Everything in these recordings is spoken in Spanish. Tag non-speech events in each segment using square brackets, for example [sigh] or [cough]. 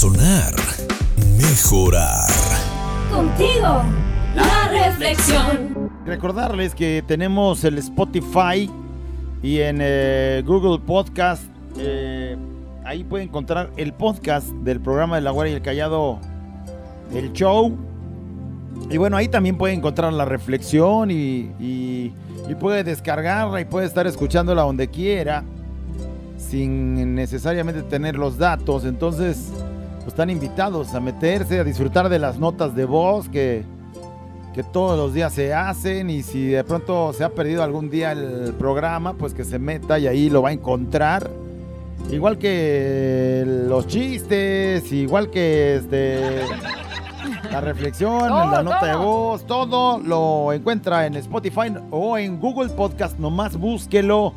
Razonar, mejorar. Contigo, la reflexión. Recordarles que tenemos el Spotify y en eh, Google Podcast. eh, ahí pueden encontrar el podcast del programa de La Guardia y el Callado, el show. Y bueno, ahí también puede encontrar la reflexión y, y- y puede descargarla y puede estar escuchándola donde quiera sin necesariamente tener los datos. Entonces, pues, están invitados a meterse, a disfrutar de las notas de voz que, que todos los días se hacen. Y si de pronto se ha perdido algún día el programa, pues que se meta y ahí lo va a encontrar. Igual que los chistes, igual que este la reflexión, Todo, la nota de voz, todo lo encuentra en Spotify o en Google Podcast, nomás búsquelo.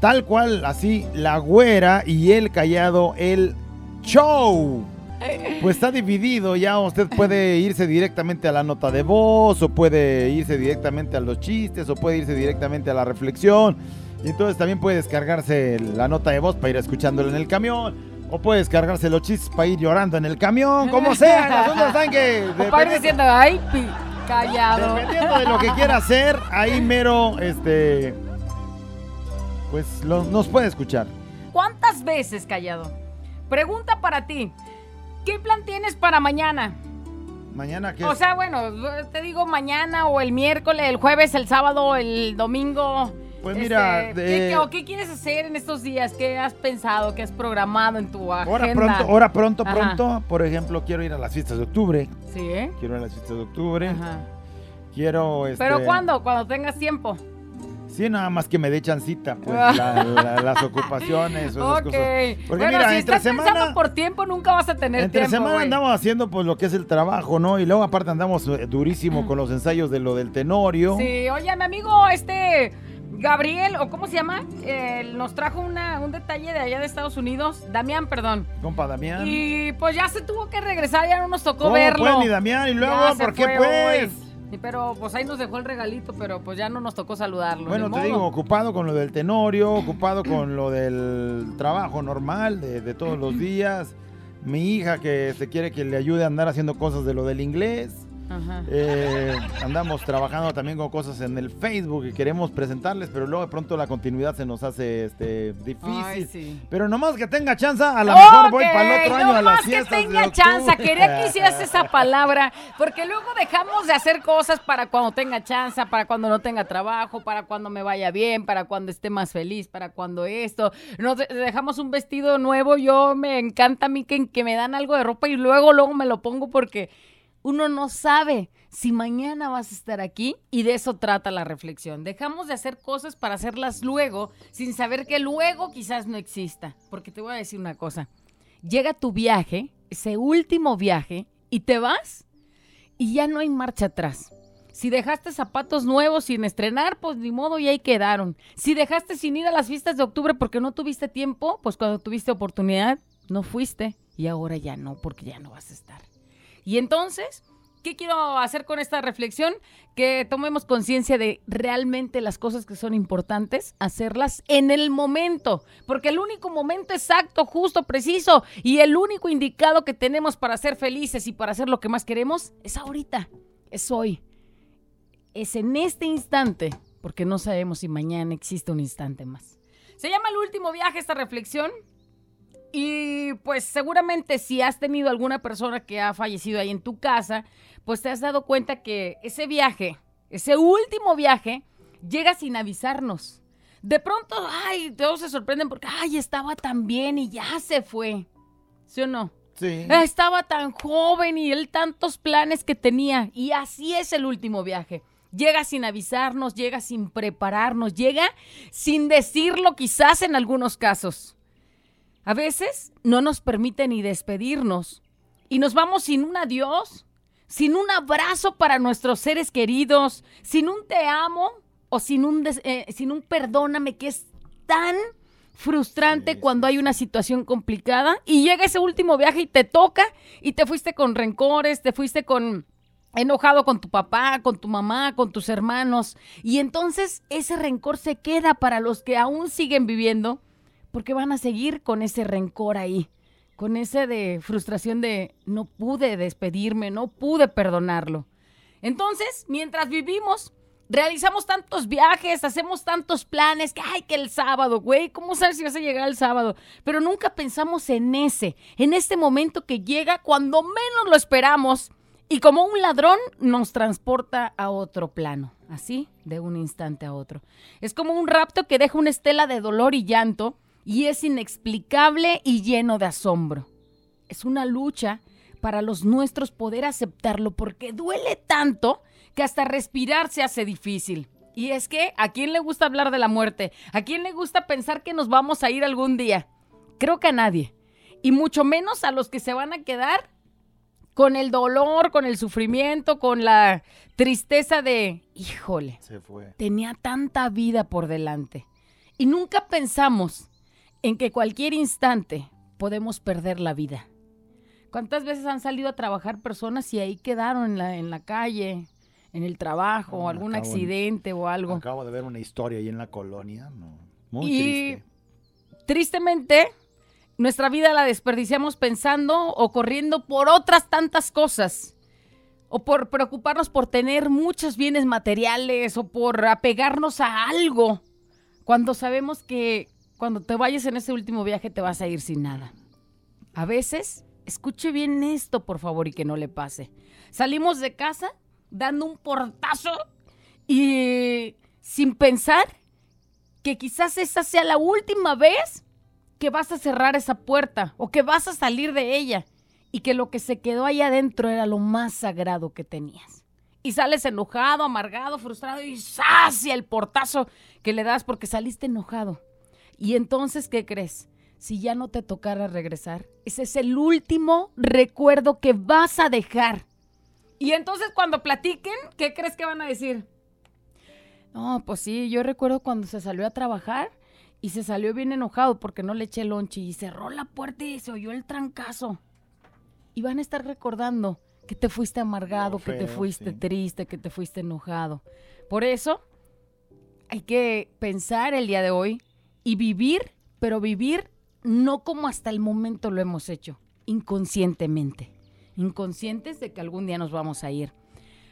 Tal cual, así, la güera y el callado, el show. Pues está dividido, ya usted puede irse directamente a la nota de voz, o puede irse directamente a los chistes, o puede irse directamente a la reflexión. Y entonces también puede descargarse la nota de voz para ir escuchándola en el camión, o puede descargarse los chistes para ir llorando en el camión, como sea. Las ondas están que. O para ir diciendo, ay, pi, callado. Dependiendo de lo que quiera hacer, ahí mero, este. Pues lo- nos puede escuchar. ¿Cuántas veces, callado? Pregunta para ti. ¿Qué plan tienes para mañana? Mañana que O sea, bueno, te digo mañana o el miércoles, el jueves, el sábado, el domingo. Pues mira, Este, de- ¿qué, qué- o qué quieres hacer en estos días? ¿Qué has pensado? ¿Qué has programado en tu agenda? Ahora pronto, ahora pronto, Ajá. pronto, por ejemplo, quiero ir a las fiestas de octubre. Sí. Quiero ir a las fiestas de octubre. Ajá. Quiero. Este, ¿Pero cuándo? Cuando tengas tiempo. Sí, nada más que me dé chancita, pues, [laughs] la- la- las ocupaciones o esas Ok. cosas. Porque bueno, mira, si entre estás semana. pensando por tiempo, nunca vas a tener Entre tiempo, semana güey. andamos haciendo pues lo que es el trabajo, ¿no? Y luego aparte andamos eh, durísimo con los ensayos de lo del tenorio. Sí, oye, mi amigo, este Gabriel, o cómo se llama, Él nos trajo una, un detalle de allá de Estados Unidos, Damián, perdón. Compa Damián. Y pues ya se tuvo que regresar, ya no nos tocó ¿Cómo, verlo. pues, mi Damián? ¿Y luego Ya por qué, fue pues? hoy. Pero pues ahí nos dejó el regalito, pero pues ya no nos tocó saludarlo. Bueno, te digo, ocupado con lo del tenorio, ocupado con lo del trabajo normal de, de todos los [clears throat] días. Mi hija que se quiere que le ayude a andar haciendo cosas de lo del inglés. Ajá. Eh, andamos trabajando también con cosas en el Facebook que queremos presentarles, pero luego de pronto la continuidad se nos hace este, difícil. Ay, sí. Pero nomás que tenga chance, a lo mejor voy para el otro año a las que fiestas tenga chance. Quería que hicieras esa palabra, porque luego dejamos de hacer cosas para cuando tenga chance, para cuando no tenga trabajo, para cuando me vaya bien, para cuando esté más feliz, para cuando esto. Nos de- dejamos un vestido nuevo. Yo me encanta a mí que, que me dan algo de ropa y luego, luego me lo pongo porque uno no sabe si mañana vas a estar aquí y de eso trata la reflexión. Dejamos de hacer cosas para hacerlas luego sin saber que luego quizás no exista. Porque te voy a decir una cosa. Llega tu viaje, ese último viaje, y te vas y ya no hay marcha atrás. Si dejaste zapatos nuevos sin estrenar, pues ni modo, y ahí quedaron. Si dejaste sin ir a las fiestas de octubre porque no tuviste tiempo, pues cuando tuviste oportunidad, no fuiste. Y ahora ya no, porque ya no vas a estar. Y entonces, ¿qué quiero hacer con esta reflexión? Que tomemos conciencia de realmente las cosas que son importantes, hacerlas en el momento, porque el único momento exacto, justo, preciso y el único indicado que tenemos para ser felices y para hacer lo que más queremos es ahorita, es hoy, es en este instante, porque no sabemos si mañana existe un instante más. Se llama el último viaje esta reflexión. Y pues seguramente si has tenido alguna persona que ha fallecido ahí en tu casa, pues te has dado cuenta que ese viaje, ese último viaje, llega sin avisarnos. De pronto, ay, todos se sorprenden porque, ay, estaba tan bien y ya se fue. ¿Sí o no? Sí. Estaba tan joven y él tantos planes que tenía. Y así es el último viaje. Llega sin avisarnos, llega sin prepararnos, llega sin decirlo quizás en algunos casos. A veces no nos permite ni despedirnos y nos vamos sin un adiós, sin un abrazo para nuestros seres queridos, sin un te amo o sin un, des- eh, sin un perdóname que es tan frustrante cuando hay una situación complicada. Y llega ese último viaje y te toca y te fuiste con rencores, te fuiste con enojado con tu papá, con tu mamá, con tus hermanos. Y entonces ese rencor se queda para los que aún siguen viviendo porque van a seguir con ese rencor ahí. con ese de frustración de no pude despedirme, no pude perdonarlo. Entonces, mientras vivimos, realizamos tantos viajes, hacemos tantos planes, que ay, que el sábado, güey, ¿cómo sabes si vas a llegar el sábado? Pero nunca pensamos en ese, en este momento que llega cuando menos lo esperamos y como un ladrón nos transporta a otro plano, así, de un instante a otro. Es como un rapto que deja una estela de dolor y llanto y es inexplicable y lleno de asombro. Es una lucha para los nuestros poder aceptarlo porque duele tanto que hasta respirar se hace difícil. Y es que, ¿a quién le gusta hablar de la muerte? ¿A quién le gusta pensar que nos vamos a ir algún día? Creo que a nadie. Y mucho menos a los que se van a quedar con el dolor, con el sufrimiento, con la tristeza de, híjole, Se fue. tenía tanta vida por delante. Y nunca pensamos en que cualquier instante podemos perder la vida. ¿Cuántas veces han salido a trabajar personas y ahí quedaron en la, en la calle, en el trabajo, No, algún accidente o algo? Acabo de ver una historia ahí en la colonia. no, Muy Y- triste. Tristemente, nuestra vida la desperdiciamos pensando o corriendo por otras tantas cosas. O por preocuparnos por tener muchos bienes materiales o por apegarnos a algo. Cuando sabemos que cuando te vayas en ese último viaje te vas a ir sin nada. A veces, escuche bien esto, por favor, y que no le pase. Salimos de casa dando un portazo y sin pensar que quizás esa sea la última vez que vas a cerrar esa puerta o que vas a salir de ella y que lo que se quedó ahí adentro era lo más sagrado que tenías. Y sales enojado, amargado, frustrado y hacia el portazo que le das porque saliste enojado. Y entonces, ¿qué crees? Si ya no te tocara regresar, ese es el último recuerdo que vas a dejar. Y entonces cuando platiquen, ¿qué crees que van a decir? No, pues sí, yo recuerdo cuando se salió a trabajar y se salió bien enojado porque no le eché lonche y cerró la puerta y se oyó el trancazo. Y van a estar recordando que te fuiste amargado, que te fuiste sí. triste, que te fuiste enojado. Por eso hay que pensar el día de hoy y vivir, pero vivir no como hasta el momento lo hemos hecho, inconscientemente. Inconscientes de que algún día nos vamos a ir.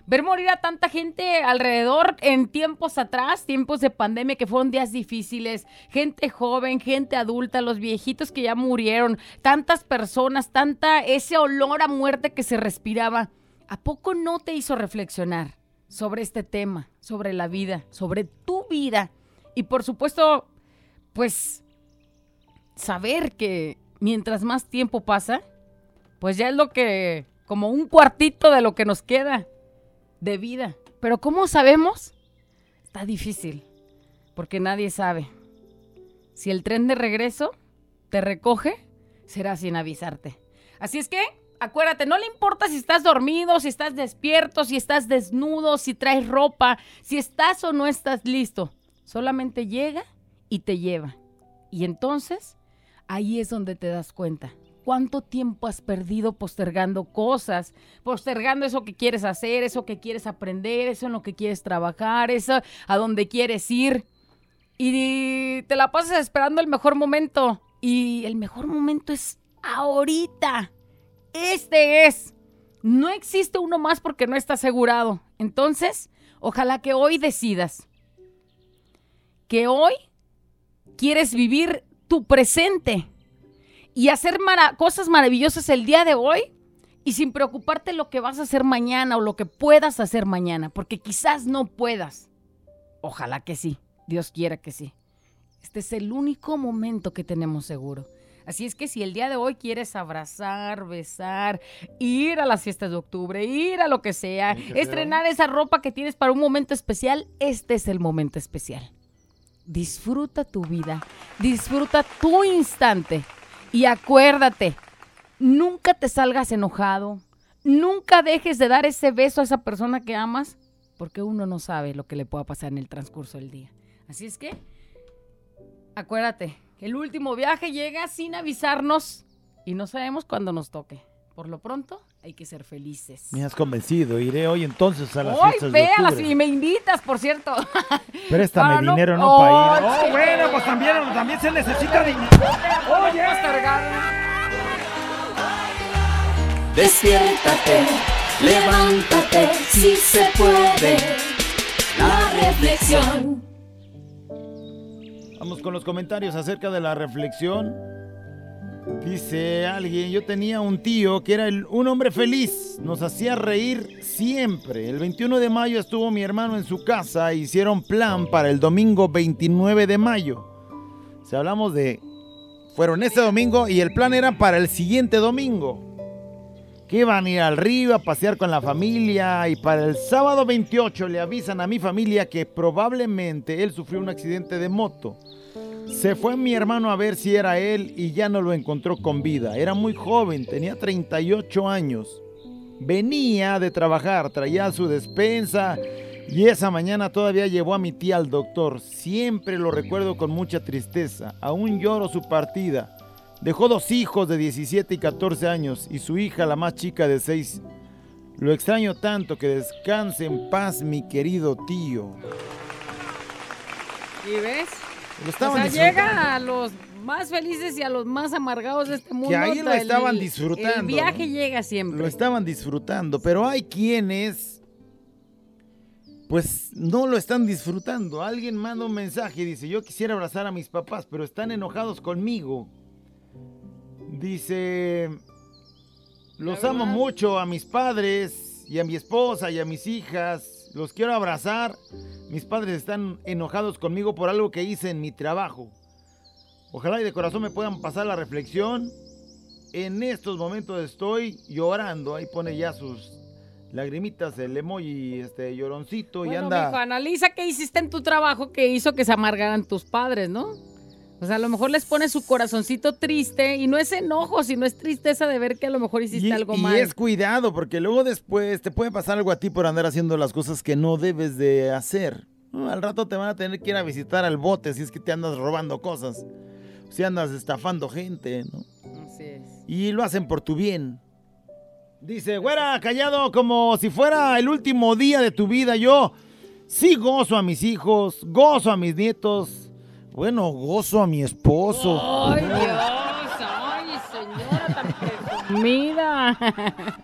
Ver morir a tanta gente alrededor en tiempos atrás, tiempos de pandemia que fueron días difíciles, gente joven, gente adulta, los viejitos que ya murieron, tantas personas, tanta ese olor a muerte que se respiraba. ¿A poco no te hizo reflexionar sobre este tema, sobre la vida, sobre tu vida? Y por supuesto, pues saber que mientras más tiempo pasa, pues ya es lo que, como un cuartito de lo que nos queda de vida. Pero ¿cómo sabemos? Está difícil, porque nadie sabe. Si el tren de regreso te recoge, será sin avisarte. Así es que, acuérdate, no le importa si estás dormido, si estás despierto, si estás desnudo, si traes ropa, si estás o no estás listo. Solamente llega y te lleva. Y entonces, ahí es donde te das cuenta. ¿Cuánto tiempo has perdido postergando cosas? Postergando eso que quieres hacer, eso que quieres aprender, eso en lo que quieres trabajar, eso a donde quieres ir. Y te la pasas esperando el mejor momento. Y el mejor momento es ahorita. Este es. No existe uno más porque no está asegurado. Entonces, ojalá que hoy decidas que hoy quieres vivir tu presente y hacer mara- cosas maravillosas el día de hoy y sin preocuparte lo que vas a hacer mañana o lo que puedas hacer mañana, porque quizás no puedas. Ojalá que sí, Dios quiera que sí. Este es el único momento que tenemos seguro. Así es que si el día de hoy quieres abrazar, besar, ir a las fiestas de octubre, ir a lo que sea, Sí, que sea. estrenar esa ropa que tienes para un momento especial, este es el momento especial. Disfruta tu vida, disfruta tu instante y acuérdate, nunca te salgas enojado, nunca dejes de dar ese beso a esa persona que amas, porque uno no sabe lo que le pueda pasar en el transcurso del día. Así es que, acuérdate, el último viaje llega sin avisarnos y no sabemos cuándo nos toque. Por lo pronto, hay que ser felices. Me has convencido. Iré hoy entonces a las Hoy, fiestas de véalas octubre. y me invitas, por cierto. [laughs] Préstame no- dinero, no, Oh, para ir. sí. Oh, bueno, pues también, también se necesita dinero. Oye. Postergar. Despiértate, levántate, si se puede. La reflexión. Vamos con los comentarios acerca de la reflexión. Dice alguien, yo tenía un tío que era un hombre feliz, nos hacía reír siempre. El 21 de mayo estuvo mi hermano en su casa e hicieron plan para el domingo 29 de mayo. Si hablamos de... Fueron ese domingo y el plan era para el siguiente domingo. Que iban a ir al río a pasear con la familia y para el sábado 28 le avisan a mi familia que probablemente él sufrió un accidente de moto. Se fue mi hermano a ver si era él y ya no lo encontró con vida. Era muy joven, tenía 38 años. Venía de trabajar, traía su despensa y esa mañana todavía llevó a mi tía al doctor. Siempre lo recuerdo con mucha tristeza. Aún lloro su partida. Dejó dos hijos de 17 y 14 años y su hija, la más chica de 6. Lo extraño tanto que descanse en paz mi querido tío. ¿Y ves? Lo O sea, llega a los más felices y a los más amargados de este mundo. ahí lo el- estaban disfrutando, El viaje ¿no? llega siempre. Lo estaban disfrutando, pero hay quienes pues no lo están disfrutando. Alguien manda un mensaje y dice, yo quisiera abrazar a mis papás, pero están enojados conmigo. Dice, los amo mucho a mis padres y a mi esposa y a mis hijas. Los quiero abrazar. Mis padres están enojados conmigo por algo que hice en mi trabajo. Ojalá y de corazón me puedan pasar la reflexión. En estos momentos estoy llorando. Ahí pone ya sus lagrimitas, el emoji, este lloroncito y anda. mijo, analiza qué hiciste en tu trabajo que hizo que se amargaran tus padres, ¿no? O sea, a lo mejor les pone su corazoncito triste y no es enojo, sino es tristeza de ver que a lo mejor hiciste Y, algo y mal. es cuidado, porque luego después te puede pasar algo a ti por andar haciendo las cosas que no debes de hacer. Al rato te van a tener que ir a visitar al bote si es que te andas robando cosas. Si andas estafando gente, ¿no? Así es. Y lo hacen por tu bien. Dice, güera, callado como si fuera el último día de tu vida. Yo sí gozo a mis hijos, gozo a mis nietos. Bueno, gozo a mi esposo. ¡Ay, Dios! ¡Ay, señora tan presumida!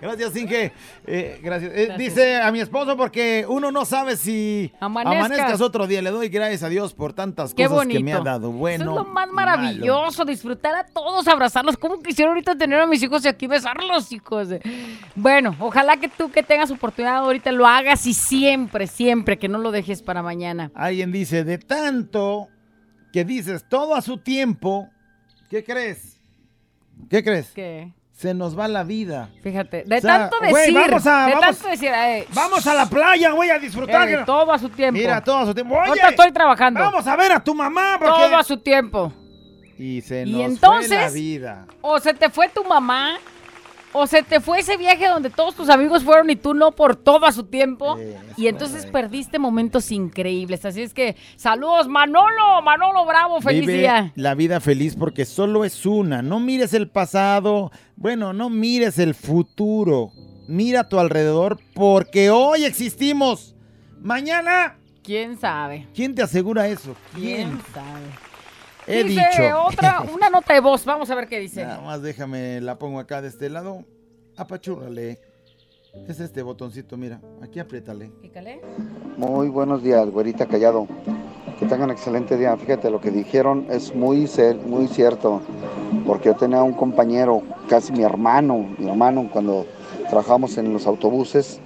Gracias, Inge. Eh, gracias. Eh, Gracias. Dice a mi esposo porque uno no sabe si Amanezcas. amanezcas otro día. Le doy gracias a Dios por tantas Qué cosas bonito. que me ha dado. Bueno. Eso es lo más maravilloso, disfrutar a todos, abrazarlos. ¿Cómo quisiera ahorita tener a mis hijos y aquí besarlos, hijos? Bueno, ojalá que tú que tengas oportunidad ahorita lo hagas y siempre, siempre, que no lo dejes para mañana. Alguien dice, de tanto que dices todo a su tiempo, ¿qué crees? ¿Qué crees? Que, Se nos va la vida. fíjate, de O sea, tanto güey, decir, vamos a- de vamos- tanto decir, eh, Vamos a la playa, voy a disfrutar. eh, todo a su tiempo. Mira, todo a su tiempo. Oye, Ahorita estoy trabajando. vamos a ver a tu mamá. Porque... Todo a su tiempo. Y se Y nos fue la vida. O se te fue tu mamá, o se te fue ese viaje donde todos tus amigos fueron y tú no por todo su tiempo. Y entonces correcto. perdiste momentos increíbles. Así es que, saludos, Manolo, Manolo Bravo, feliz Vive día. la vida feliz porque solo es una. No mires el pasado. Bueno, no mires el futuro. Mira a tu alrededor porque hoy existimos. Mañana, ¿Quién sabe? ¿quién te asegura eso? ¿Quién ¿Quién? sabe? He dice dicho. otra, [laughs] una nota de voz. Vamos a ver qué dice. Nada más déjame, la pongo acá de este lado. Apachúrrale. Es este botoncito, mira. Aquí apriétale. Pícale. Muy buenos días, güerita callado. Que tengan excelente día. Fíjate, lo que dijeron es muy, muy cierto. Porque yo tenía un compañero, casi mi hermano, mi hermano, cuando trabajamos en los autobuses.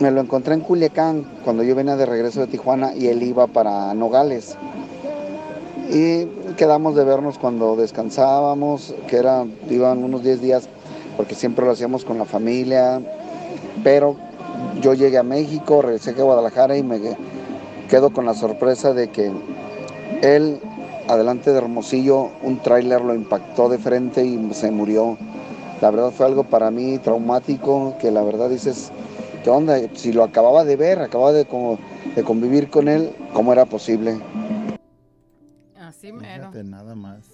Me lo encontré en Culiacán cuando yo venía de regreso de Tijuana y él iba para Nogales. Y quedamos de vernos cuando descansábamos, que eran, iban unos 10 días, porque siempre lo hacíamos con la familia. Pero yo llegué a México, regresé a Guadalajara y me quedo con la sorpresa de que él, adelante de Hermosillo, un tráiler lo impactó de frente y se murió. La verdad fue algo para mí traumático, que la verdad dices, ¿qué onda? Si lo acababa de ver, acababa de, de convivir con él, ¿cómo era posible? Así mero. Fíjate nada más.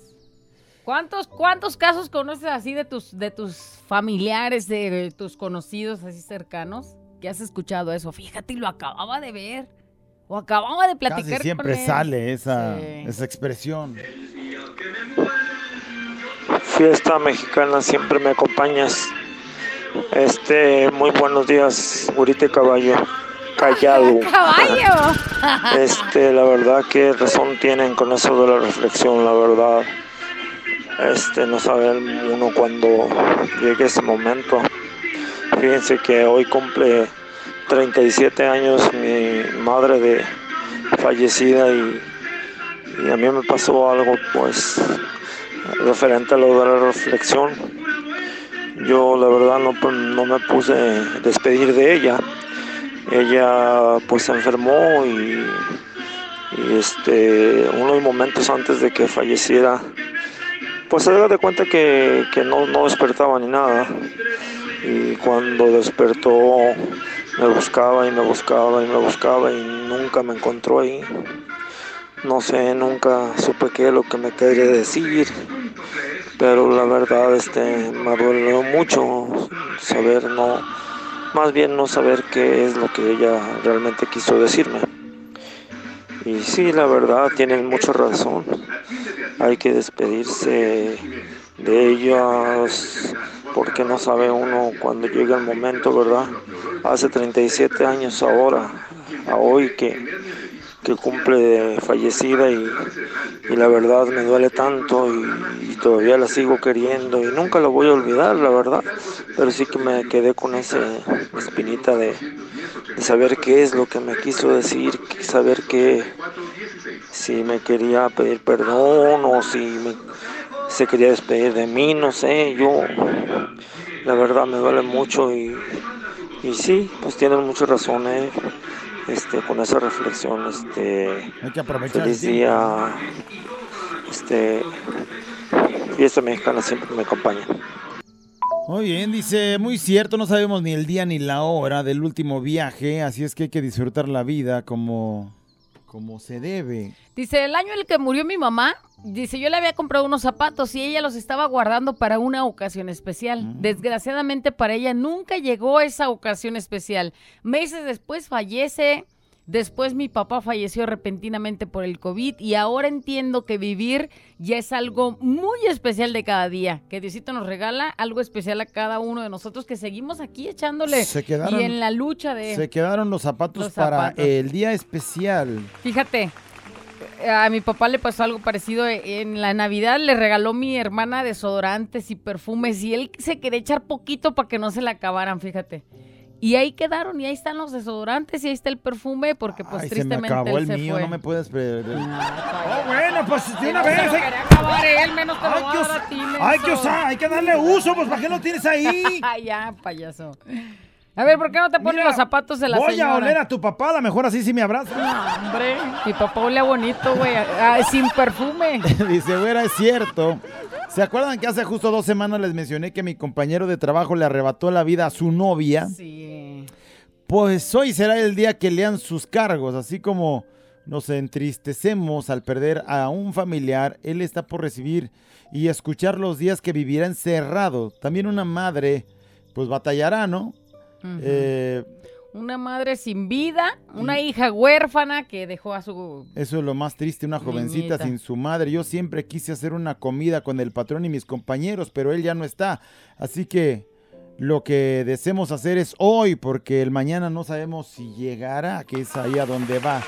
¿Cuántos, ¿Cuántos casos conoces así de tus, de tus familiares, de tus conocidos así cercanos? Que has escuchado eso. Fíjate, y lo acababa de ver. O acababa de platicar Casi siempre con él. sale esa, Sí. esa expresión. fiesta mexicana siempre me acompañas. Este, muy buenos días, Gurite Caballo. Callado. [laughs] ¡Caballo! Este, la verdad que razón tienen con eso de la reflexión, la verdad. Este, no sabe uno cuando llegue ese momento. Fíjense que hoy cumple 37 años mi madre de fallecida y, y a mí me pasó algo pues referente a lo de la reflexión. Yo la verdad no, no me puse a despedir de ella. Ella pues se enfermó y, este unos momentos antes de que falleciera pues se da de cuenta que, que no, no despertaba ni nada. Y cuando despertó me buscaba y me buscaba y me buscaba y nunca me encontró ahí. No sé, nunca supe qué es lo que me quería decir, pero la verdad este, me dolió mucho saber, no, más bien no saber qué es lo que ella realmente quiso decirme. Y sí, la verdad, tienen mucha razón. Hay que despedirse de ellas porque no sabe uno cuando llega el momento, ¿verdad? Hace 37 años ahora, a hoy que, que cumple fallecida y, y la verdad me duele tanto todavía la sigo queriendo y nunca la voy a olvidar, la verdad. Pero sí que me quedé con esa espinita de, de saber qué es lo que me quiso decir, saber que si me quería pedir perdón o si me, se quería despedir de mí, no sé, yo la verdad me duele mucho y, y sí, pues tienen muchas razones este, con esa reflexión, este, Hay que aprovechar. feliz día, este, fiesta mexicana siempre me acompaña. Muy bien, dice, muy cierto, no sabemos ni el día ni la hora del último viaje, así es que hay que disfrutar la vida como, como se debe. Dice, el año en el que murió mi mamá, dice, yo le había comprado unos zapatos y ella los estaba guardando para una ocasión especial. Mm. Desgraciadamente para ella nunca llegó esa ocasión especial. Meses después fallece, después mi papá falleció repentinamente por el COVID y ahora entiendo que vivir ya es algo muy especial de cada día. Que Diosito nos regala algo especial a cada uno de nosotros que seguimos aquí echándole Se quedaron- y en la lucha de... Se quedaron los zapatos Los para el día especial. Fíjate, a mi papá le pasó algo parecido. En la Navidad le regaló mi hermana desodorantes y perfumes y él se quería echar poquito para que no se le acabaran, fíjate. Y ahí quedaron y ahí están los desodorantes y ahí está el perfume porque pues Ay, se me tristemente acabó él el se mío, fue. no me puedes perder. Ah, bueno, pues de una vez. Hay, acabar él, menos te lo hay voy que a us- dar a ti, hay que usar, hay que darle uso, pues ¿para qué lo tienes ahí? [laughs] Ay, ya, payaso. A ver, ¿por qué no te pones los zapatos de la Voy señora? a oler a tu papá, a lo mejor así sí me abraza. No, hombre, mi papá olía bonito, güey, sin perfume. [laughs] Dice, güera, es cierto. ¿Se acuerdan que hace justo dos semanas les mencioné que mi compañero de trabajo le arrebató la vida a su novia? Sí. Pues hoy será el día que lean sus cargos, así como nos entristecemos al perder a un familiar, él está por recibir y escuchar los días que vivirá encerrado. También una madre, pues batallará, ¿no? Eh, Una madre sin vida, una hija huérfana que dejó a su... eso es lo más triste, una jovencita Niñita. sin su madre. Yo siempre quise hacer una comida con el patrón y mis compañeros, pero él ya no está. Así que lo que deseemos hacer es hoy, porque el mañana no sabemos si llegará, que es ahí a donde va.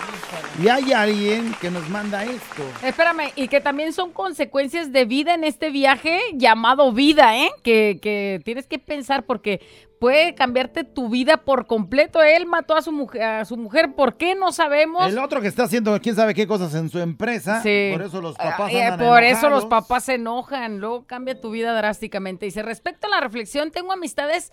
Y hay alguien que nos manda esto. Espérame, y que también son consecuencias de vida en este viaje llamado vida, ¿eh? Que, que tienes que pensar porque puede cambiarte tu vida por completo. Él mató a su mujer, a su mujer ¿por qué no sabemos? El otro que está haciendo quién sabe qué cosas en su empresa. Sí. Por eso los papás Ah, eh, andan por eso los papás se enojan, luego cambia tu vida drásticamente. Dice, respecto a la reflexión, tengo amistades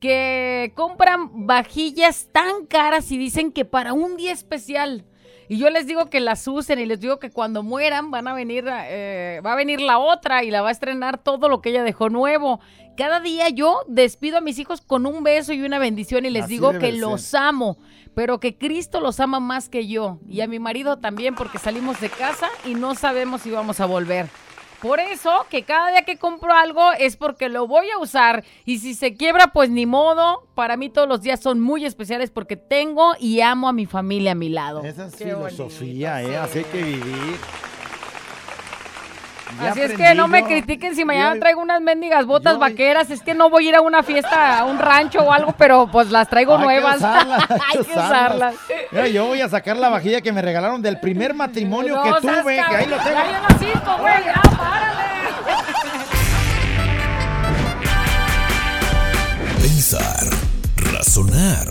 que compran vajillas tan caras y dicen que para un día especial. Y yo les digo que las usen y les digo que cuando mueran van a venir, eh, va a venir la otra y la va a estrenar todo lo que ella dejó nuevo. Cada día yo despido a mis hijos con un beso y una bendición y les Así digo que los amo, pero que Cristo los ama más que yo y a mi marido también porque salimos de casa y no sabemos si vamos a volver. Por eso que cada día que compro algo es porque lo voy a usar y si se quiebra pues ni modo. Para mí todos los días son muy especiales porque tengo y amo a mi familia a mi lado. Esa es Qué filosofía, bonito, ¿eh? sí. Así hay que vivir. Ya Así es que no me critiquen si mañana Yo- traigo unas mendigas botas yo- vaqueras. Es que no voy a ir a una fiesta, a un rancho o algo, pero pues las traigo Hay que nuevas. usarlas, Hay [laughs] que usarlas. Mira, yo voy a sacar la vajilla que me regalaron del primer [laughs] matrimonio No que tuve, que ahí lo tengo. Ya yo güey. Ya, párale. Pensar, razonar,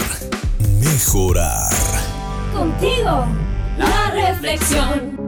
mejorar. Contigo, la reflexión.